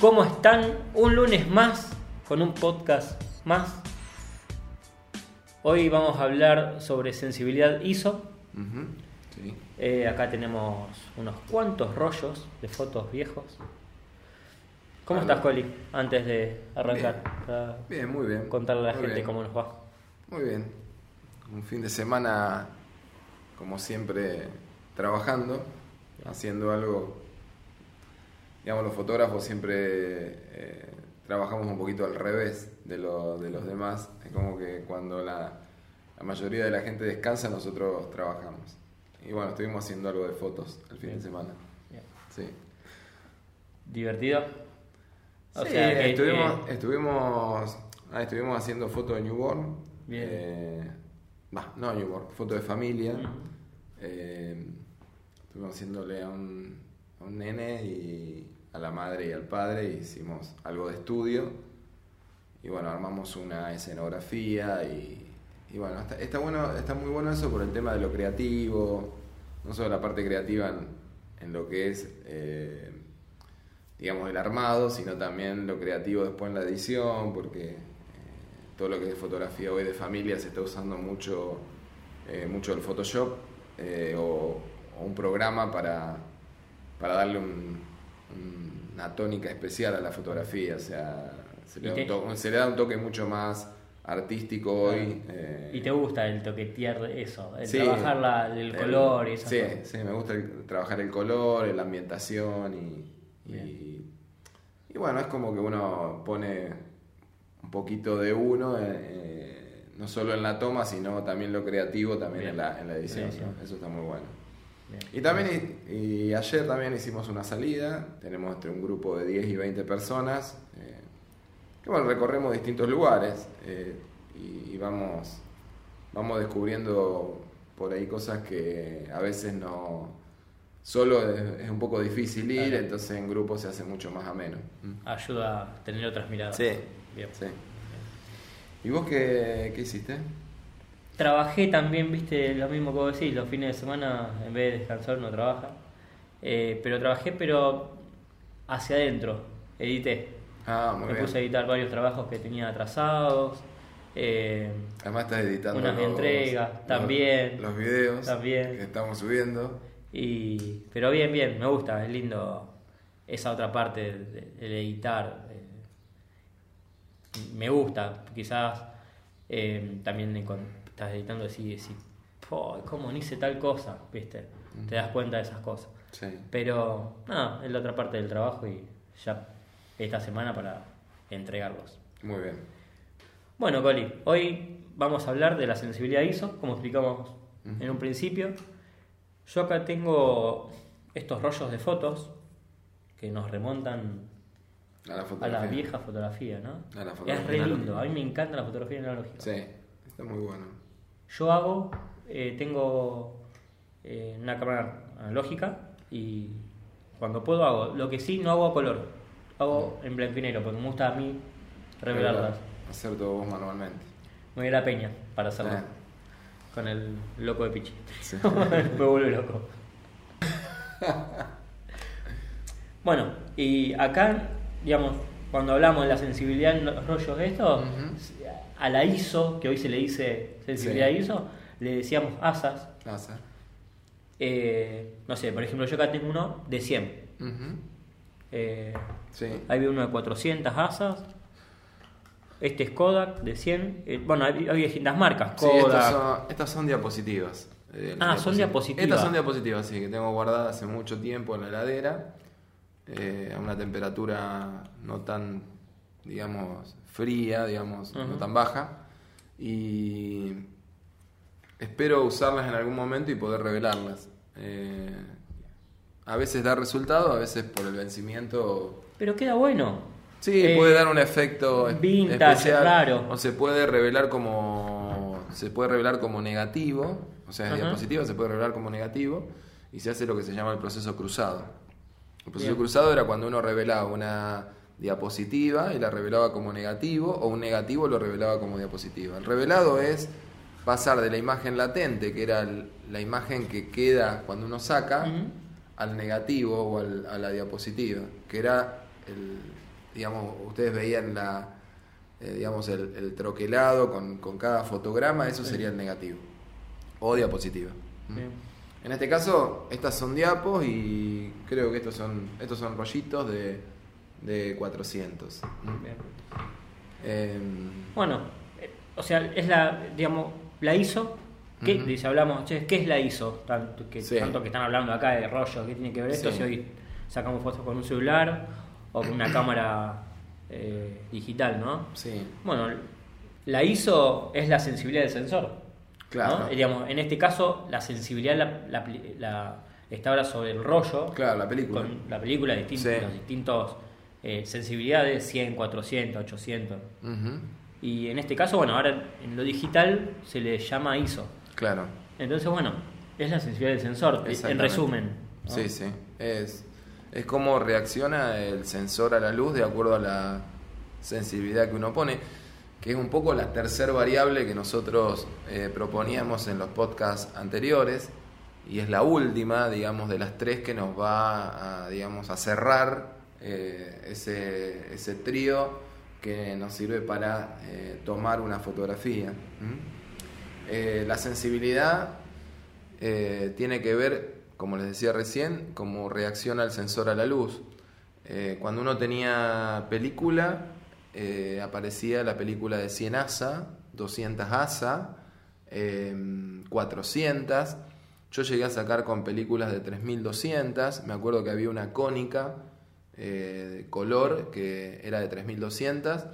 ¿cómo están? Un lunes más con un podcast más. Hoy vamos a hablar sobre sensibilidad ISO. Sí. Eh, acá tenemos unos cuantos rollos de fotos viejos. ¿Cómo Hola. estás, Coli? Antes de arrancar, Bien. para Bien, muy bien. contarle a la Muy gente bien. cómo nos va. Muy bien. Un fin de semana, como siempre, trabajando, haciendo algo. Digamos, los fotógrafos siempre eh, trabajamos un poquito al revés de, lo- de los demás. Es como que cuando la, la mayoría de la gente descansa, nosotros trabajamos. Y bueno, estuvimos haciendo algo de fotos el fin de semana. Bien. Sí. ¿Divertido? O Sí, sea, que- estuvimos, estuvimos, ah, estuvimos haciendo fotos de newborn. Bien. Eh, bah, no newborn, foto de familia. Eh, estuvimos haciéndole a un, un nene y a la madre y al padre. hicimos algo de estudio. Y bueno, armamos una escenografía y, bueno, está, bueno, está muy bueno eso por el tema de lo creativo, no solo la parte creativa en, lo que es, eh, digamos, el armado, sino también lo creativo después en la edición, porque eh, todo lo que es fotografía hoy de familia se está usando mucho, eh, mucho el Photoshop o un programa para, para darle un- un- una tónica especial a la fotografía, o sea, se le, da un se le da un toque mucho más artístico hoy. eh, ¿Y te gusta el toquetear de eso? El Sí, trabajar la- el el- color y esas Sí, cosas? sí, me gusta el- trabajar el color, la ambientación y, y, y bueno, es como que uno pone un poquito de uno, eh, eh, no solo en la toma, sino también lo creativo también Bien. en la, en la edición. Eso está muy bueno. Bien. Y también, y, y ayer también hicimos una salida, tenemos entre un grupo de 10 y 20 personas, eh, que bueno, recorremos distintos lugares eh, y, y vamos, vamos descubriendo por ahí cosas que a veces no, solo es, es un poco difícil ir, Claro. entonces en grupo se hace mucho más ameno. Mm. Ayuda a tener otras miradas. Sí. Bien. Sí. ¿Y vos qué, qué hiciste? Trabajé también, viste, lo mismo que vos decís, los fines de semana en vez de descansar uno trabaja. Eh, pero trabajé, pero hacia adentro, edité. Ah, muy Me bien. puse a editar varios trabajos que tenía atrasados. eh, Además estás editando Unas los- entregas, los- también. Los, videos También. que estamos subiendo. y, pero bien, bien, me gusta, es lindo esa otra parte de- del editar. me gusta, quizás eh, también cuando estás editando así, decís, "Po, ¿cómo no hice tal cosa? ¿Viste? Te das cuenta de esas cosas. Sí. Pero, nada, es la otra parte del trabajo y ya esta semana para entregarlos. Muy bien. Bueno, Coli, hoy vamos a hablar de la sensibilidad ISO, como explicamos en un principio. Yo acá tengo estos rollos de fotos que nos remontan A la a fotografía. la vieja fotografía, ¿no? A la es fotografía re lindo, a mí me encanta la fotografía analógica. Sí, está muy bueno. Yo hago, eh, tengo eh, una cámara analógica y cuando puedo hago. Lo que sí, no hago a color, hago en blanco y negro porque me gusta a mí revelarlas. Hacer todo vos manualmente. Me voy a la peña para hacerlo. Con el loco de Pichi. Sí. me vuelve loco. bueno, y acá, digamos, cuando hablamos de la sensibilidad en los rollos de estos, Ujú. a la ISO, que hoy se le dice sensibilidad Sí. ISO, le decíamos ASAS. Láser. Eh, no sé, por ejemplo, yo acá tengo uno de 100. Ujú. Eh, Sí. Ahí veo uno de 400 asas. Este es Kodak de 100. Eh, bueno, hay, hay distintas marcas. Sí, Kodak. estas son, estas son diapositivas. Ah, son diapositivas. Estas son diapositivas, sí, que tengo guardadas hace mucho tiempo en la heladera, eh, a una temperatura no tan, digamos, fría, digamos, no tan baja. Y espero usarlas en algún momento y poder revelarlas. Eh, a veces da resultado, a veces por el vencimiento Pero queda bueno. Sí, Eh, puede dar un efecto vintage, especial, raro. O se puede revelar como se puede revelar como negativo, o sea, Ajá. diapositiva se puede revelar como negativo y se hace lo que se llama el proceso cruzado. El proceso Bien. cruzado era cuando uno revelaba una diapositiva y la revelaba como negativo o un negativo lo revelaba como diapositiva. El revelado es pasar de la imagen latente, que era el- la imagen que queda cuando uno saca, al negativo o al- a la diapositiva, que era el, digamos, ustedes veían la, eh, digamos, el, el troquelado con, con cada fotograma, eso sería el negativo o diapositiva. Bien. En este caso, estas son diapos y creo que estos son, estos son rollitos de, de 400. ¿Mm? Bien. Em, Bueno, o sea, es la, digamos, la ISO. ¿Qué, dice, hablamos, che, ¿qué es la ISO? Tanto que, Sí. tanto que están hablando acá de rollo, ¿qué tiene que ver esto? Sí. Si hoy sacamos fotos con un celular o con una cámara eh, digital, ¿no? sí, Bueno, la ISO es la sensibilidad del sensor. Claro. ¿no? Digamos, en este caso, la sensibilidad la, la, la- está ahora sobre el rollo. claro, la película. Con la película, distintos, Sí. los distintos eh, sensibilidades, 100, 400, 800. Ujú, Y en este caso, bueno, ahora en lo digital se le llama ISO. Claro. Entonces, bueno, es la sensibilidad del sensor, en resumen. ¿no? Sí, sí. Es, es cómo reacciona el sensor a la luz de acuerdo a la sensibilidad que uno pone, que es un poco la tercera variable que nosotros eh, proponíamos en los podcasts anteriores y es la última, digamos, de las tres que nos va a, digamos, a cerrar eh, ese, ese trío que nos sirve para eh, tomar una fotografía. la sensibilidad tiene que ver, como les decía recién, cómo reacciona el sensor a la luz. Cuando uno tenía película, eh, aparecía la película de 100 ASA, 200 ASA, eh, 400. Yo llegué a sacar con películas de 3200. Me acuerdo que había una cónica eh, de color que era de 3200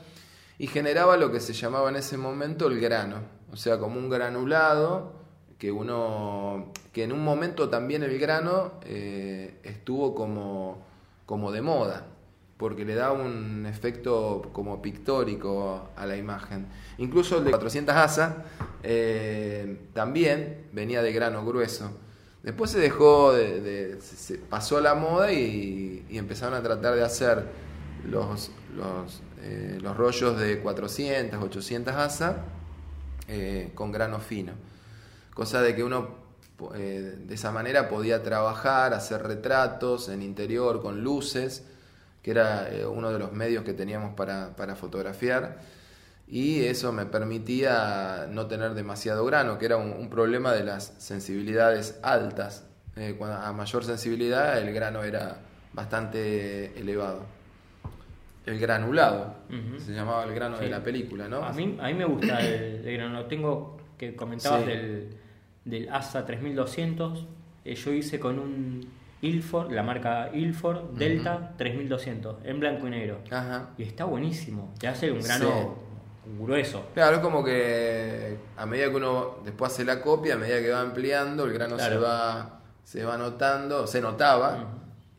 y generaba lo que se llamaba en ese momento el grano, o sea, como un granulado que uno que en un momento también el grano eh, estuvo como, como de moda porque le da un efecto como pictórico a la imagen. Incluso el de 400 ASA eh, también venía de grano grueso. Después se dejó, de, de- pasó la moda y, empezaron a tratar de hacer los, los, eh, los rollos de 400, 800 ASA eh, con grano fino. Cosa de que uno eh, de esa manera podía trabajar, hacer retratos en interior con luces, que era eh, uno de los medios que teníamos para, para fotografiar. Y eso me permitía no tener demasiado grano, que era un, un problema de las sensibilidades altas. Eh, cuando, a mayor sensibilidad el grano era bastante elevado. El granulado, se llamaba el grano de la película, ¿no? A mí, a mí me gusta el, el grano. Tengo que comentabas Sí. del, del ASA 3200. eh, yo hice con un Ilford, la marca Ilford Delta 3200, en blanco y negro. Ajá. Y está buenísimo. Te hace un grano grueso. Claro, es como que a medida que uno después hace la copia, a medida que va ampliando, el grano se va se va notando, se notaba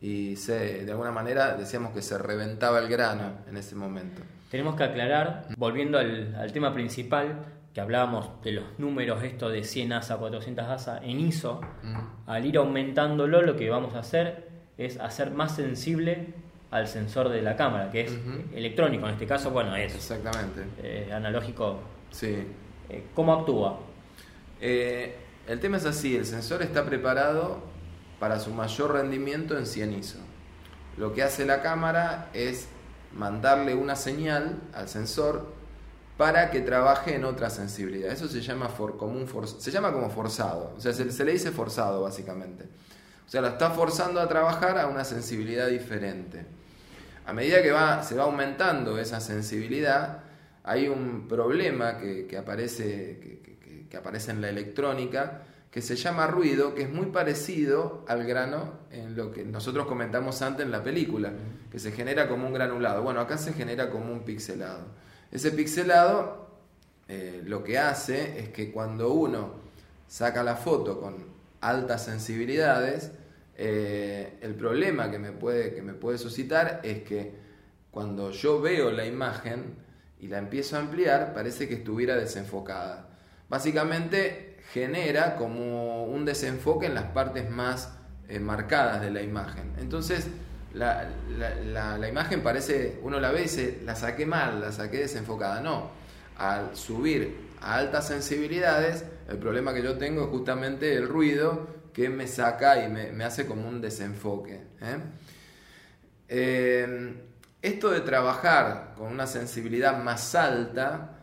y se de alguna manera decíamos que se reventaba el grano en ese momento. Tenemos que aclarar, volviendo al, al tema principal, que hablábamos de los números, esto de 100 ASA, 400 ASA en ISO, al ir aumentándolo, lo que vamos a hacer es hacer más sensible al sensor de la cámara, que es electrónico, en este caso, bueno, es Exactamente. eh, analógico. Sí. Eh, ¿Cómo actúa? Eh, el tema es así, el sensor está preparado para su mayor rendimiento en 100 ISO. Lo que hace la cámara es mandarle una señal al sensor para que trabaje en otra sensibilidad. Eso se llama for, como un for- se llama como forzado, o sea, se, se le dice forzado básicamente. O sea, lo está forzando a trabajar a una sensibilidad diferente. A medida que va, se va aumentando esa sensibilidad, hay un problema que, que aparece, que, que- que aparece en la electrónica que se llama ruido, que es muy parecido al grano en lo que nosotros comentamos antes en la película, que se genera como un granulado. Bueno, acá se genera como un pixelado. Ese pixelado eh, lo que hace es que cuando uno saca la foto con altas sensibilidades, eh, el problema que me, puede, que me puede suscitar es que cuando yo veo la imagen y la empiezo a ampliar, parece que estuviera desenfocada. Básicamente genera como un desenfoque en las partes más eh, marcadas de la imagen. Entonces, la, la- imagen parece, uno la ve y dice, la saqué mal, la saqué desenfocada. No, al subir a altas sensibilidades, el problema que yo tengo es justamente el ruido que me saca y me, hace como un desenfoque. ¿eh? Eh, esto de trabajar con una sensibilidad más alta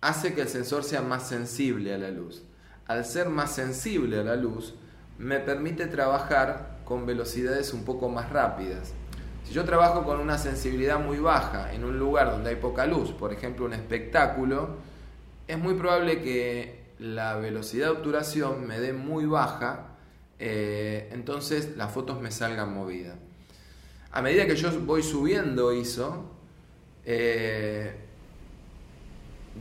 hace que el sensor sea más sensible a la luz. Al ser más sensible a la luz, me permite trabajar con velocidades un poco más rápidas. Si yo trabajo con una sensibilidad muy baja en un lugar donde hay poca luz, por ejemplo un espectáculo, es muy probable que la velocidad de obturación me dé muy baja, eh, entonces las fotos me salgan movidas. A medida que yo voy subiendo ISO, eh,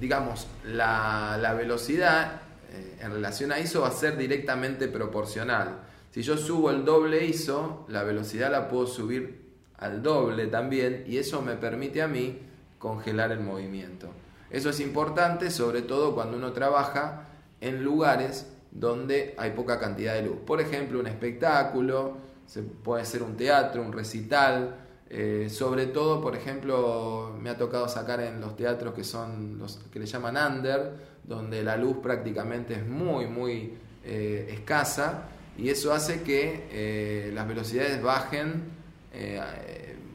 digamos, la, velocidad eh, en relación a ISO va a ser directamente proporcional. Si yo subo el doble ISO, la velocidad la puedo subir al doble también y eso me permite a mí congelar el movimiento. Eso es importante sobre todo cuando uno trabaja en lugares donde hay poca cantidad de luz. Por ejemplo, un espectáculo, se puede ser un teatro, un recital, eh, sobre todo, por ejemplo, me ha tocado sacar en los teatros que son los que le llaman under, donde la luz prácticamente es muy, muy eh, escasa y eso hace que eh, las velocidades bajen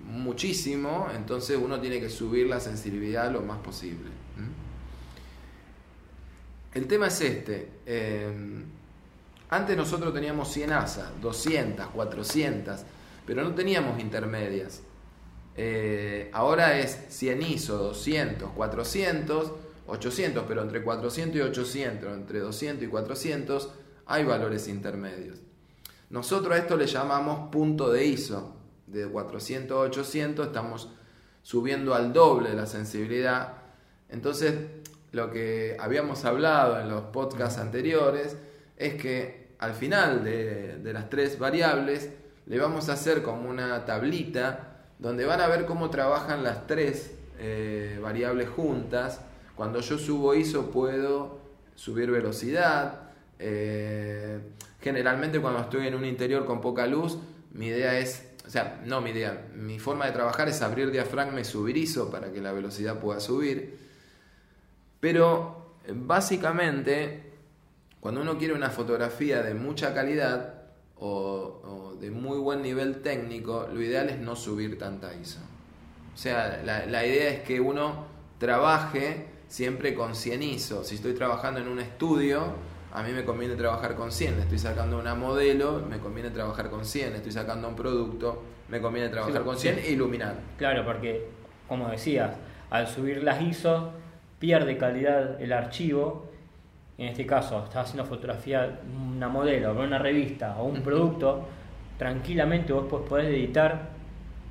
muchísimo, entonces uno tiene que subir la sensibilidad lo más posible. El tema es este. antes nosotros teníamos 100 ASA, 200, 400 pero no teníamos intermedias. Eh, ahora es 100 ISO, 200, 400, 800, pero entre 400 y 800, entre 200 y 400 hay valores intermedios. Nosotros a esto le llamamos punto de ISO. De 400 a 800 estamos subiendo al doble la sensibilidad. Entonces, lo que habíamos hablado en los podcasts anteriores es que al final de, de las tres variables le vamos a hacer como una tablita donde van a ver cómo trabajan las tres eh, variables juntas. Cuando yo subo ISO puedo subir velocidad. Eh, generalmente cuando estoy en un interior con poca luz, mi idea es, o sea, no mi idea, mi forma de trabajar es abrir diafragma y subir ISO para que la velocidad pueda subir. Pero básicamente, cuando uno quiere una fotografía de mucha calidad, o, de muy buen nivel técnico, lo ideal es no subir tanta ISO. O sea, la, idea es que uno trabaje siempre con 100 ISO. Si estoy trabajando en un estudio, a mí me conviene trabajar con 100. Estoy sacando una modelo, me conviene trabajar con 100. Estoy sacando un producto, me conviene trabajar con 100 e iluminar. Claro, porque, como decías, al subir las ISO, pierde calidad el archivo en este caso estás haciendo fotografía, una modelo, o una revista o un producto, tranquilamente vos podés editar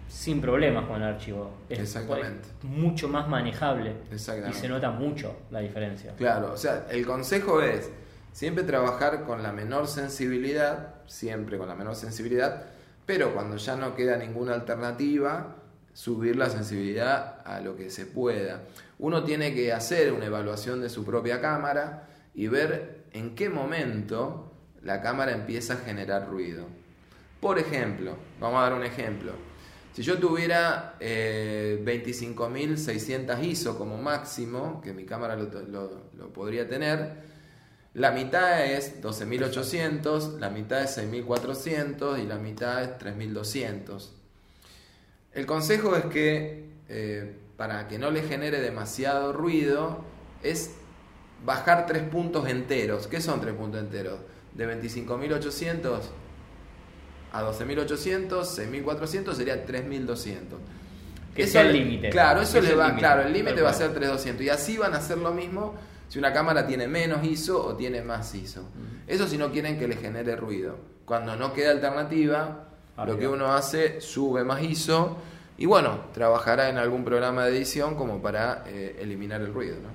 sin problemas con el archivo. Es, Exactamente. mucho más manejable y se nota mucho la diferencia. Claro, o sea, el consejo es siempre trabajar con la menor sensibilidad, siempre con la menor sensibilidad, pero cuando ya no queda ninguna alternativa, subir la sensibilidad a lo que se pueda. Uno tiene que hacer una evaluación de su propia cámara y ver en qué momento la cámara empieza a generar ruido. Por ejemplo, vamos a dar un ejemplo. Si yo tuviera 25.600 eh, ISO como máximo, que mi cámara lo, podría tener, la mitad es 12.800, la mitad es 6.400 y la mitad es 3.200. El consejo es que eh, para que no le genere demasiado ruido, es bajar tres puntos enteros. ¿Qué son tres puntos enteros? De 25.800 a 12.800, 6.400 sería 3.200. Que es el límite. Claro, eso le va, claro, el límite va a ser 3.200 y así van a hacer lo mismo si una cámara tiene menos ISO o tiene más ISO. Eso si no quieren que le genere ruido. Cuando no queda alternativa, lo que uno hace, sube más ISO y bueno, trabajará en algún programa de edición como para eh, eliminar el ruido. ¿no?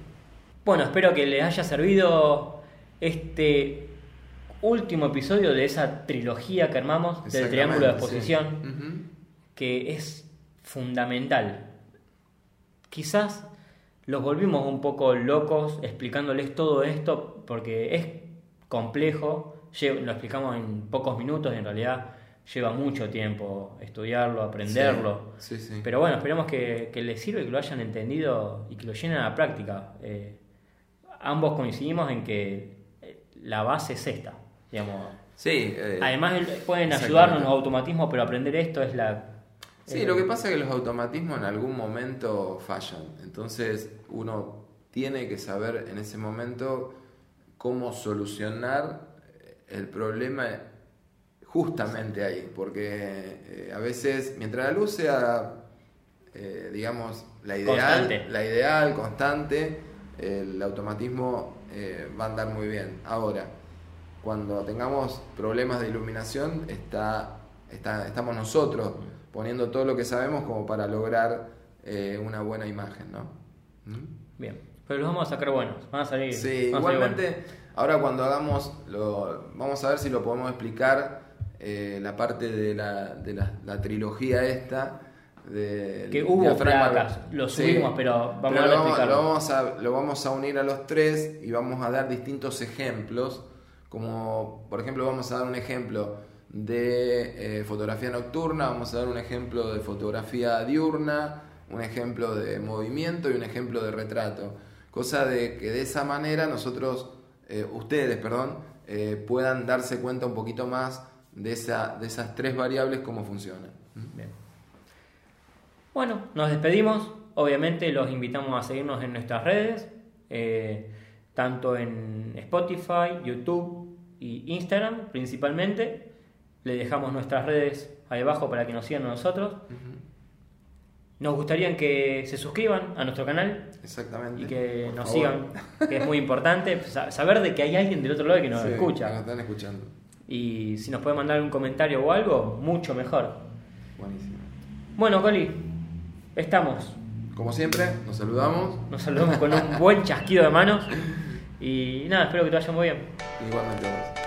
Bueno, espero que les haya servido este último episodio de esa trilogía que armamos del triángulo de exposición, que es fundamental. Quizás los volvimos un poco locos explicándoles todo esto porque es complejo, lo explicamos en pocos minutos, en realidad lleva mucho tiempo estudiarlo, aprenderlo. Pero bueno, esperemos que, les sirva y que lo hayan entendido y que lo llenen a la práctica. Eh, ambos coincidimos en que eh, la base es esta. Digamos, Sí, eh, además pueden ayudarnos los automatismos, pero aprender esto es la... Sí, lo que pasa es que los automatismos en algún momento fallan. Entonces uno tiene que saber en ese momento cómo solucionar el problema justamente ahí. Porque eh, a veces, mientras la luz sea, eh, digamos, la ideal, Constante. la ideal, constante, el automatismo eh, va a andar muy bien. Ahora, cuando tengamos problemas de iluminación, está, está- estamos nosotros poniendo todo lo que sabemos como para lograr eh, una buena imagen, ¿no? ¿Mm? Bien, pero los vamos a sacar buenos, van a salir... Sí, van a salir igualmente, ahora cuando hagamos, lo, vamos a ver si lo podemos explicar, eh, la parte de la, de la, la trilogía esta. De, Que hubo placas, lo subimos, pero vamos Pero a lo vamos, lo vamos a, lo vamos a unir a los tres y vamos a dar distintos ejemplos, como por ejemplo vamos a dar un ejemplo de eh, fotografía nocturna, vamos a dar un ejemplo de fotografía diurna, un ejemplo de movimiento y un ejemplo de retrato. Cosa de que de esa manera nosotros, eh, ustedes, perdón, eh, puedan darse cuenta un poquito más de, esa, de esas tres variables, cómo funcionan. Bien. Bueno, nos despedimos. Obviamente los invitamos a seguirnos en nuestras redes, tanto en Spotify, YouTube y Instagram principalmente. Le dejamos nuestras redes ahí abajo para que nos sigan a nosotros. Nos gustaría que se suscriban a nuestro canal Exactamente. y que Por nos favor. sigan, que es muy importante sa- saber de que hay alguien del otro lado que nos Sí, escucha. Nos están escuchando. Y si nos puede mandar un comentario o algo, mucho mejor. Buenísimo. Bueno, Coli, estamos. Como siempre, nos saludamos. Nos saludamos con un buen chasquido de manos. Y nada, espero que te vaya muy bien. Igualmente vos.